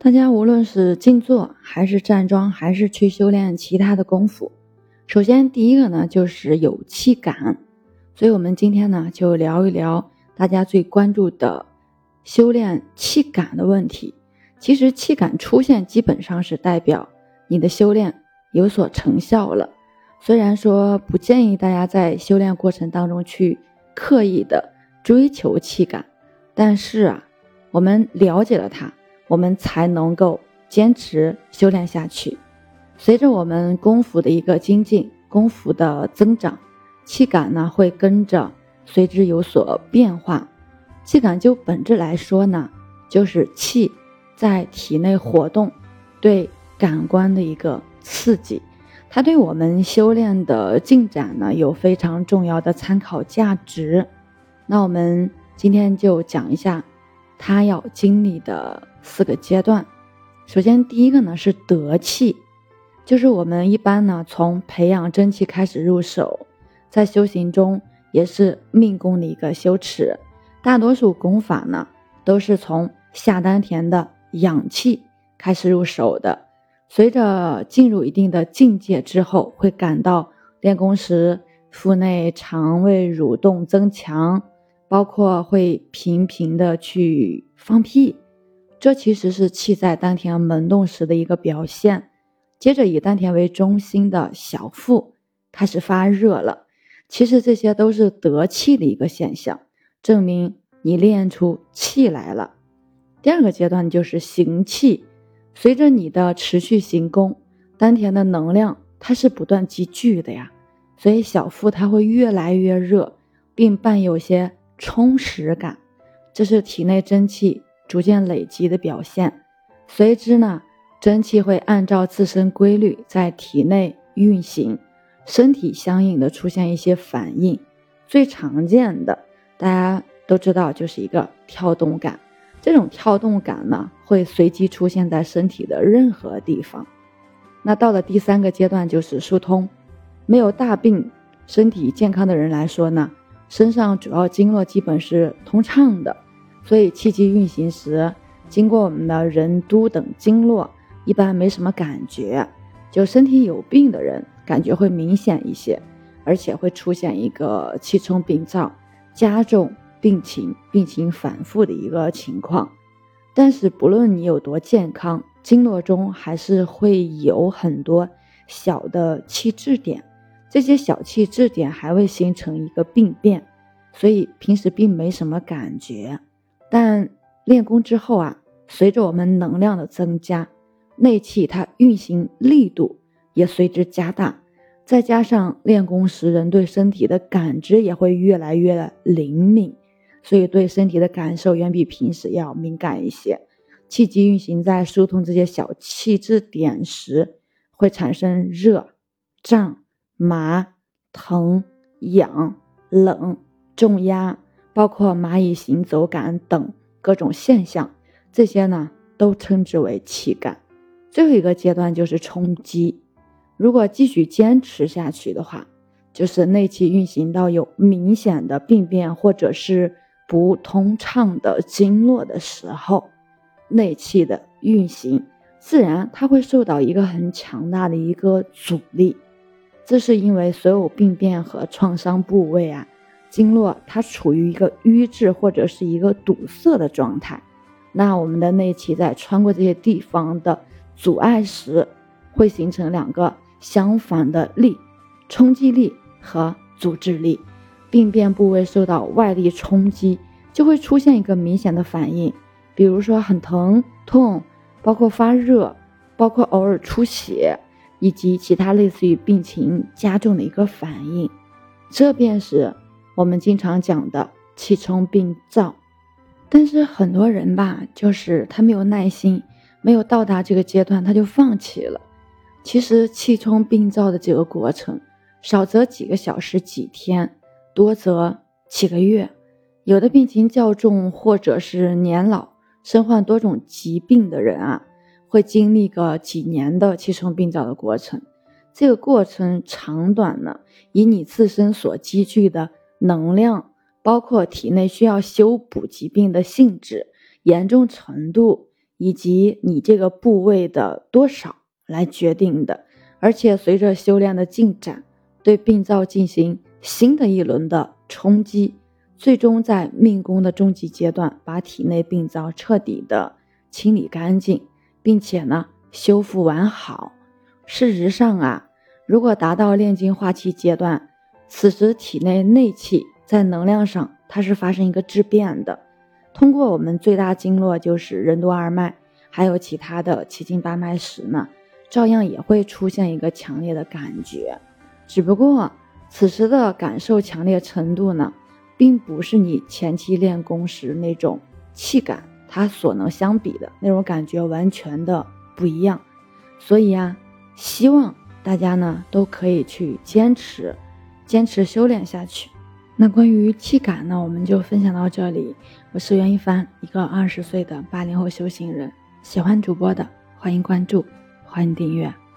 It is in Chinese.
大家无论是静坐，还是站桩，还是去修炼其他的功夫，首先第一个呢就是有气感。所以，我们今天呢就聊一聊大家最关注的修炼气感的问题。其实，气感出现基本上是代表你的修炼有所成效了。虽然说不建议大家在修炼过程当中去刻意的追求气感，但是啊，我们了解了它。我们才能够坚持修炼下去。随着我们功夫的一个精进，功夫的增长，气感呢会跟着随之有所变化。气感就本质来说呢，就是气在体内活动，对感官的一个刺激。它对我们修炼的进展呢有非常重要的参考价值。那我们今天就讲一下。他要经历的四个阶段，首先第一个呢是得气，就是我们一般呢从培养真气开始入手，在修行中也是命宫的一个修持，大多数功法呢都是从下丹田的养气开始入手的，随着进入一定的境界之后，会感到练功时腹内肠胃蠕动增强。包括会频频的去放屁，这其实是气在丹田萌动时的一个表现。接着以丹田为中心的小腹开始发热了，其实这些都是得气的一个现象，证明你练出气来了。第二个阶段就是行气，随着你的持续行功，丹田的能量它是不断积聚的呀，所以小腹它会越来越热，并伴有些。充实感，这是体内真气逐渐累积的表现。随之呢，真气会按照自身规律在体内运行，身体相应的出现一些反应。最常见的，大家都知道，就是一个跳动感。这种跳动感呢，会随机出现在身体的任何地方。那到了第三个阶段，就是疏通。没有大病、身体健康的人来说呢。身上主要经络基本是通畅的，所以气机运行时，经过我们的任督等经络，一般没什么感觉。就身体有病的人，感觉会明显一些，而且会出现一个气冲病灶，加重病情、病情反复的一个情况。但是不论你有多健康，经络中还是会有很多小的气滞点。这些小气滞点还未形成一个病变，所以平时并没什么感觉。但练功之后啊，随着我们能量的增加，内气它运行力度也随之加大，再加上练功时人对身体的感知也会越来越灵敏，所以对身体的感受远比平时要敏感一些。气机运行在疏通这些小气滞点时，会产生热、胀。麻、疼、痒、冷、重压，包括蚂蚁行走感等各种现象，这些呢都称之为气感。最后一个阶段就是冲击。如果继续坚持下去的话，就是内气运行到有明显的病变或者是不通畅的经络的时候，内气的运行自然它会受到一个很强大的一个阻力。这是因为所有病变和创伤部位啊，经络它处于一个瘀滞或者是一个堵塞的状态，那我们的内气在穿过这些地方的阻碍时，会形成两个相反的力，冲击力和阻滞力。病变部位受到外力冲击，就会出现一个明显的反应，比如说很疼痛，包括发热，包括偶尔出血。以及其他类似于病情加重的一个反应，这便是我们经常讲的气冲病灶。但是很多人吧，就是他没有耐心，没有到达这个阶段，他就放弃了。其实气冲病灶的这个过程，少则几个小时、几天，多则几个月。有的病情较重，或者是年老、身患多种疾病的人啊。会经历个几年的气冲病灶的过程，这个过程长短呢，以你自身所积聚的能量，包括体内需要修补疾病的性质、严重程度，以及你这个部位的多少来决定的。而且随着修炼的进展，对病灶进行新的一轮的冲击，最终在命宫的终极阶段，把体内病灶彻底的清理干净，并且呢修复完好。事实上啊，如果达到炼精化气阶段，此时体内内气在能量上它是发生一个质变的，通过我们最大经络就是任督二脉，还有其他的七经八脉时呢。照样也会出现一个强烈的感觉，只不过此时的感受强烈程度呢，并不是你前期练功时那种气感，他所能相比的那种感觉完全的不一样。所以啊，希望大家呢都可以去坚持，坚持修炼下去。那关于气感呢，我们就分享到这里。我是袁一凡，一个二十岁的八零后修行人。喜欢主播的，欢迎关注。欢迎订阅。